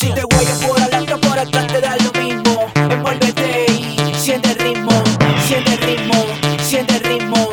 Si te huellas por adelante por atrás te da lo mismo. Envuélvete y siente el ritmo, siente el ritmo, siente el ritmo.